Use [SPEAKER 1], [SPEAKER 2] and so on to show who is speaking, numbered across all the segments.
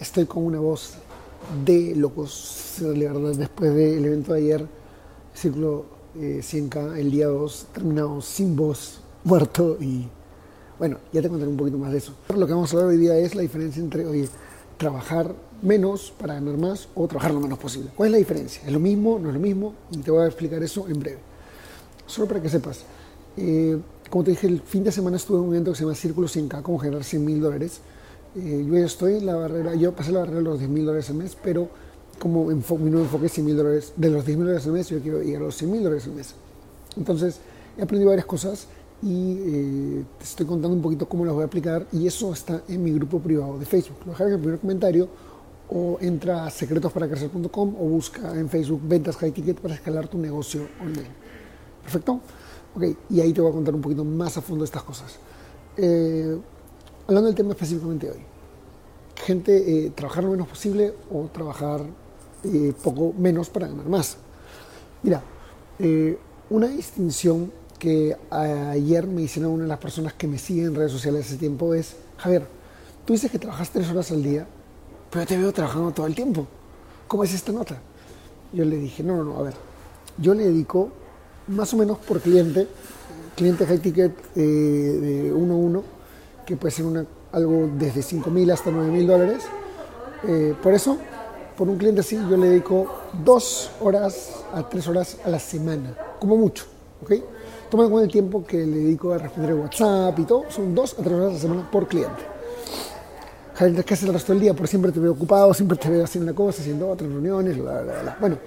[SPEAKER 1] estoy con una voz de locos, la verdad, después del evento de ayer, ciclo 100K, eh, el día 2, terminado sin voz, muerto y bueno, ya te contaré un poquito más de eso. Lo que vamos a hablar hoy día es la diferencia entre, oye, trabajar menos para ganar más o trabajar lo menos posible. ¿Cuál es la diferencia? ¿Es lo mismo? ¿No es lo mismo? Y te voy a explicar eso en breve. Solo para que sepas. Eh, como te dije, el fin de semana estuve en un evento que se llama Círculo 100K, como generar 100 mil dólares. Eh, yo ya estoy en la barrera, yo pasé la barrera de los 10 mil dólares al mes, pero como mi nuevo enfoque es 100 mil dólares, de los 10 mil dólares al mes, yo quiero llegar a los 100 mil dólares al mes. Entonces, he aprendido varias cosas y eh, te estoy contando un poquito cómo las voy a aplicar y eso está en mi grupo privado de Facebook. Lo dejaré en el primer comentario o entra a secretosparacrecer.com o busca en Facebook ventas high ticket para escalar tu negocio online. ¿Perfecto? Ok, y ahí te voy a contar un poquito más a fondo estas cosas. Eh, hablando del tema específicamente hoy, gente eh, trabajar lo menos posible o trabajar eh, poco menos para ganar más. Mira, eh, una distinción que ayer me hicieron una de las personas que me siguen en redes sociales hace tiempo es, Javier, tú dices que trabajas tres horas al día, pero te veo trabajando todo el tiempo. ¿Cómo es esta nota? Yo le dije, no, no, no, a ver, yo le dedico más o menos por cliente, cliente high ticket de uno a uno, que puede ser una, algo desde 5 mil hasta 9 mil dólares. Eh, por eso, por un cliente así, yo le dedico dos horas a tres horas a la semana, como mucho. ¿ok? Toma en cuenta el tiempo que le dedico a responder WhatsApp y todo, son dos a tres horas a la semana por cliente. ¿qué haces el resto del día? Por siempre te veo ocupado, siempre te veo haciendo una cosa, haciendo otras reuniones, bla, bla, bla. Bueno,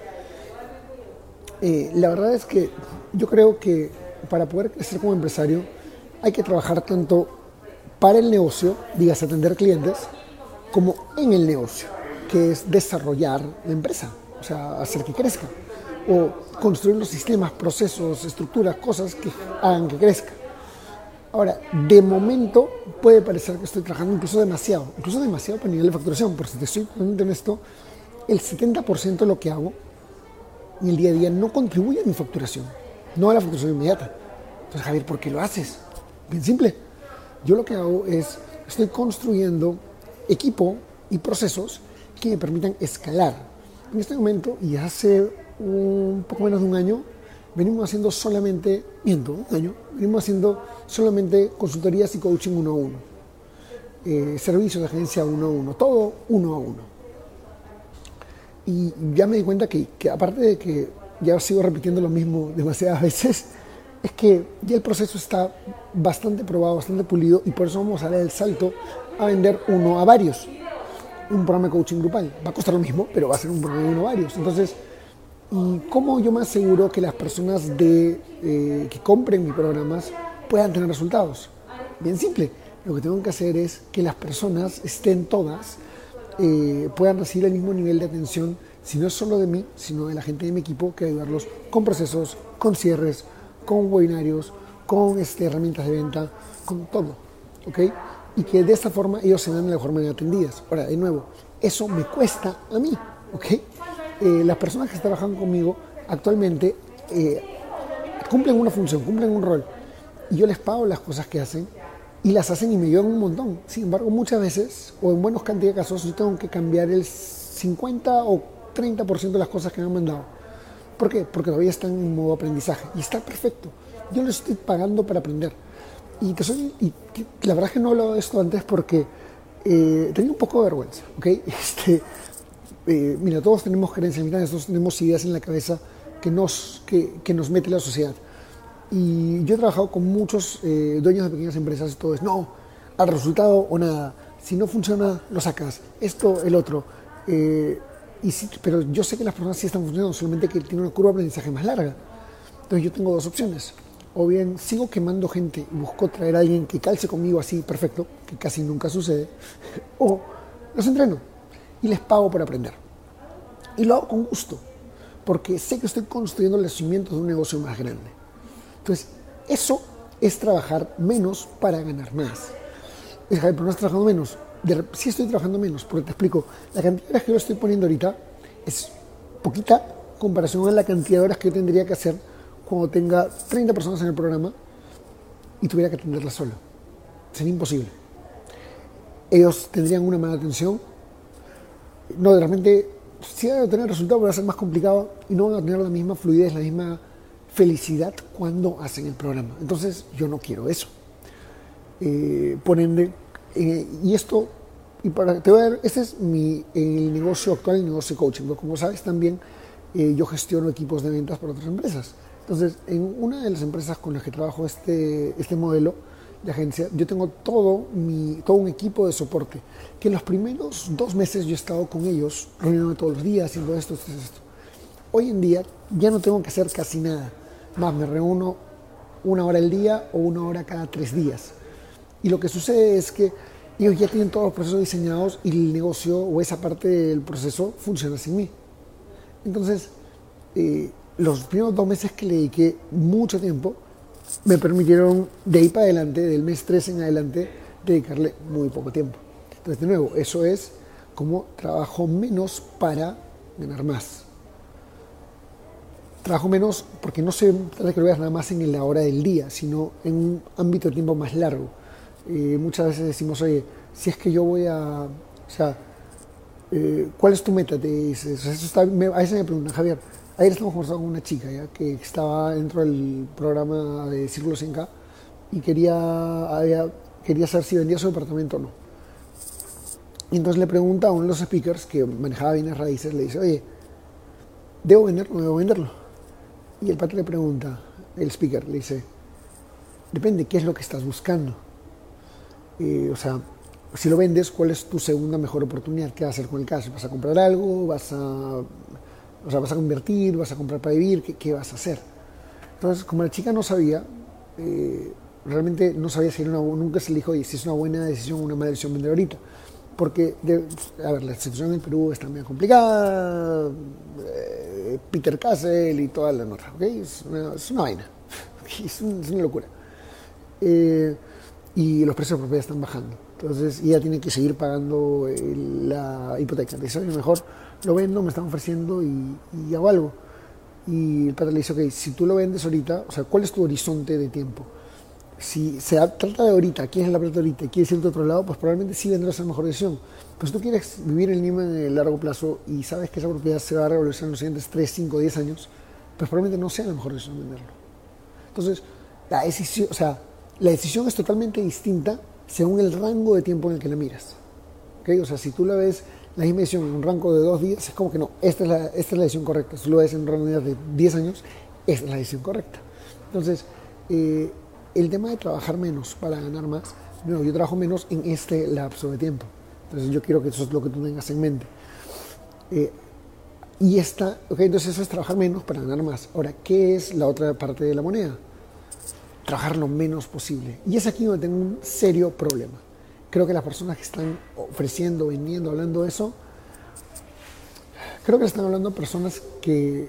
[SPEAKER 1] eh, la verdad es que yo creo que para poder crecer como empresario hay que trabajar tanto para el negocio, digas atender clientes, como en el negocio, que es desarrollar la empresa, o sea, hacer que crezca, o construir los sistemas, procesos, estructuras, cosas que hagan que crezca. Ahora, de momento puede parecer que estoy trabajando incluso demasiado, incluso demasiado para nivel de facturación, porque si te estoy en esto, el 70% de lo que hago en el día a día no contribuye a mi facturación, no a la facturación inmediata. Entonces, Javier, ¿por qué lo haces? Bien simple yo lo que hago es, estoy construyendo equipo y procesos que me permitan escalar. En este momento, y hace un poco menos de un año, venimos haciendo solamente, miento, un año, venimos haciendo solamente consultorías y coaching uno a uno. Eh, servicios de agencia uno a uno, todo uno a uno. Y ya me di cuenta que, que aparte de que ya sigo repitiendo lo mismo demasiadas veces, es que ya el proceso está bastante probado, bastante pulido y por eso vamos a dar el salto a vender uno a varios. Un programa de coaching grupal. Va a costar lo mismo, pero va a ser un programa de uno a varios. Entonces, ¿y cómo yo me aseguro que las personas de, eh, que compren mis programas puedan tener resultados? Bien simple. Lo que tengo que hacer es que las personas estén todas, eh, puedan recibir el mismo nivel de atención, si no es solo de mí, sino de la gente de mi equipo, que ayudarlos con procesos, con cierres, con webinarios, con este, herramientas de venta, con todo, ¿ok? Y que de esta forma ellos se dan de la mejor manera atendidas. Ahora, de nuevo, eso me cuesta a mí, ¿ok? Eh, las personas que trabajan conmigo actualmente eh, cumplen una función, cumplen un rol, y yo les pago las cosas que hacen y las hacen y me ayudan un montón. Sin embargo, muchas veces, o en buenos cantidad de casos, yo tengo que cambiar el 50 o 30% de las cosas que me han mandado ¿Por qué? Porque todavía están en modo aprendizaje y está perfecto. Yo les estoy pagando para aprender. Y, te soy, y la verdad es que no he hablado de esto antes porque eh, tenía un poco de vergüenza. ¿okay? Este, eh, mira, todos tenemos creencias todos tenemos ideas en la cabeza que nos, que, que nos mete la sociedad. Y yo he trabajado con muchos eh, dueños de pequeñas empresas y todo es, no, al resultado o nada. Si no funciona, lo sacas. Esto, el otro. Eh, pero yo sé que las personas sí están funcionando, solamente que tiene una curva de aprendizaje más larga. Entonces yo tengo dos opciones. O bien sigo quemando gente y busco traer a alguien que calce conmigo así perfecto, que casi nunca sucede, o los entreno. y les pago por aprender. Y lo hago con gusto, porque sé que estoy construyendo los cimientos de un negocio más grande. Entonces, eso es trabajar menos para ganar más. Es, pero no estás trabajando menos. Sí estoy trabajando menos, porque te explico, la cantidad de horas que yo estoy poniendo ahorita es poquita comparación a la cantidad de horas que yo tendría que hacer cuando tenga 30 personas en el programa y tuviera que atenderlas solo. Sería imposible. Ellos tendrían una mala atención. No, de repente, si van a tener resultados, va a ser más complicado y no van a tener la misma fluidez, la misma felicidad cuando hacen el programa. Entonces, yo no quiero eso. Eh, por ende, eh, y esto, y para, te voy a este es mi, el negocio actual, el negocio coaching. Como sabes, también eh, yo gestiono equipos de ventas para otras empresas. Entonces, en una de las empresas con las que trabajo este, este modelo de agencia, yo tengo todo, mi, todo un equipo de soporte, que en los primeros dos meses yo he estado con ellos, reuniéndome todos los días, haciendo esto, esto, esto. Hoy en día ya no tengo que hacer casi nada, más me reúno una hora al día o una hora cada tres días. Y lo que sucede es que ellos ya tienen todos los procesos diseñados y el negocio o esa parte del proceso funciona sin mí. Entonces, eh, los primeros dos meses que le dediqué mucho tiempo, me permitieron de ahí para adelante, del mes 3 en adelante, dedicarle muy poco tiempo. Entonces, de nuevo, eso es como trabajo menos para ganar más. Trabajo menos porque no se trata que lo veas nada más en la hora del día, sino en un ámbito de tiempo más largo. Eh, muchas veces decimos, oye, si es que yo voy a, o sea, eh, ¿cuál es tu meta? Te dices, eso está, me, a veces me preguntan, Javier, ayer estamos conversando con una chica ¿ya? que estaba dentro del programa de Círculo 100K y quería, quería saber si vendía su departamento o no. Y entonces le pregunta a uno de los speakers que manejaba bienes raíces, le dice, oye, ¿debo venderlo no debo venderlo? Y el padre le pregunta, el speaker le dice, depende, ¿qué es lo que estás buscando? Eh, o sea, si lo vendes, ¿cuál es tu segunda mejor oportunidad? ¿Qué vas a hacer con el cash? ¿Vas a comprar algo? ¿Vas a, o sea, vas a convertir? ¿Vas a comprar para vivir? ¿Qué, vas a hacer? Entonces, como la chica no sabía, eh, realmente no sabía si era una, nunca se le dijo, si es una buena decisión o una mala decisión vender ahorita. Porque, a ver, la situación en Perú está muy complicada, eh, Peter Castle y toda la nota, ¿ok? Es una, es una vaina, es, una locura. Y los precios de propiedad están bajando. Entonces ella tiene que seguir pagando la hipoteca. Dice, oye, mejor lo vendo, me están ofreciendo y, y hago algo. Y el padre le dice, ok, si tú lo vendes ahorita, o sea, ¿cuál es tu horizonte de tiempo? Si se trata de ahorita, quieres la plata ahorita, quieres irte a otro lado, pues probablemente sí vendrás a la mejor decisión. Si tú quieres vivir en Lima en el largo plazo y sabes que esa propiedad se va a revolucionar en los siguientes 3, 5, 10 años, pues probablemente no sea la mejor decisión venderlo. Entonces, la decisión, o sea, la decisión es totalmente distinta según el rango de tiempo en el que la miras. ¿Okay? O sea, si tú la ves la misma decisión en un rango de dos días, es como que no, esta es la, esta es la decisión correcta. Si lo ves en un rango de 10 años, esta es la decisión correcta. Entonces, eh, el tema de trabajar menos para ganar más, no, yo trabajo menos en este lapso de tiempo. Entonces, yo quiero que eso es lo que tú tengas en mente. Eh, y esta, ok, entonces eso es trabajar menos para ganar más. Ahora, ¿qué es la otra parte de la moneda? Trabajar lo menos posible. Y es aquí donde tengo un serio problema. Creo que las personas que están ofreciendo, vendiendo, hablando de eso, creo que están hablando personas que...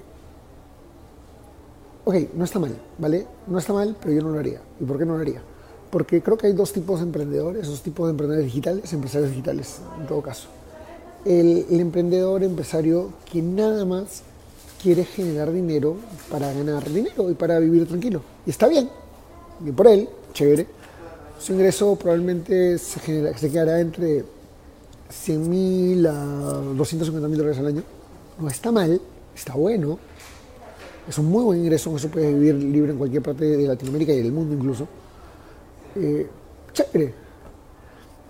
[SPEAKER 1] Ok, no está mal, ¿vale? No está mal, pero yo no lo haría. ¿Y por qué no lo haría? Porque creo que hay dos tipos de emprendedores, dos tipos de emprendedores digitales, empresarios digitales, en todo caso. El, el emprendedor empresario que nada más quiere generar dinero para ganar dinero y para vivir tranquilo. Y está bien, y por él, chévere. Su ingreso probablemente se, se quedará entre 100 mil a 250 mil dólares al año. No está mal, está bueno. Es un muy buen ingreso, eso puede vivir libre en cualquier parte de Latinoamérica y del mundo incluso. Eh, chévere.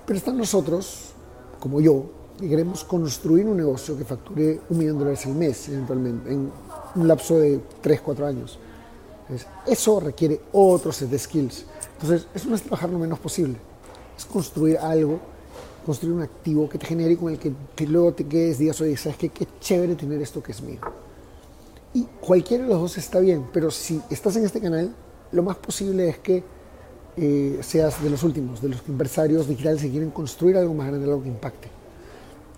[SPEAKER 1] Pero están nosotros, como yo, que queremos construir un negocio que facture un millón de dólares al mes eventualmente, en un lapso de 3, 4 años eso requiere otro set de skills. Entonces, eso no es trabajar lo menos posible. Es construir algo, construir un activo que te genere y con el que luego te quedes, digas, oye, ¿sabes qué? Qué chévere tener esto que es mío. Y cualquiera de los dos está bien, pero si estás en este canal, lo más posible es que eh, seas de los últimos, de los empresarios digitales que quieren construir algo más grande, algo que impacte.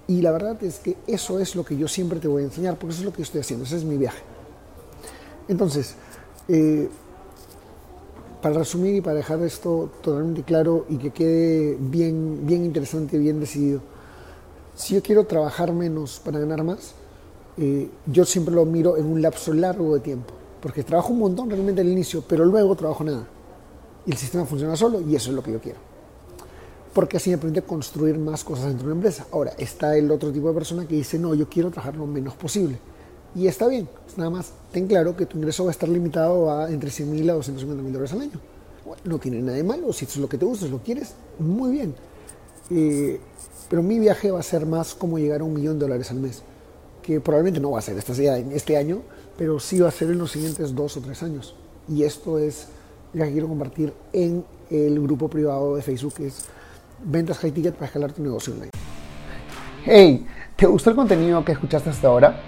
[SPEAKER 1] Y la verdad es que eso es lo que yo siempre te voy a enseñar, porque eso es lo que estoy haciendo, ese es mi viaje. Entonces, eh, para resumir y para dejar esto totalmente claro y que quede bien, bien interesante, bien decidido, si yo quiero trabajar menos para ganar más, eh, yo siempre lo miro en un lapso largo de tiempo, porque trabajo un montón realmente al inicio, pero luego trabajo nada. Y el sistema funciona solo y eso es lo que yo quiero. Porque así me permite construir más cosas dentro de una empresa. Ahora, está el otro tipo de persona que dice, no, yo quiero trabajar lo menos posible. Y está bien, nada más ten claro que tu ingreso va a estar limitado a entre 100 mil a 250 mil dólares al año. no tiene nada de malo, si es lo que te gusta, si lo quieres, muy bien. Eh, pero mi viaje va a ser más como llegar a un millón de dólares al mes, que probablemente no va a ser esta, en este año, pero sí va a ser en los siguientes dos o tres años. Y esto es lo que quiero compartir en el grupo privado de Facebook, que es Ventas High Ticket para escalar tu negocio online. Hey, ¿te gustó el contenido que escuchaste hasta ahora?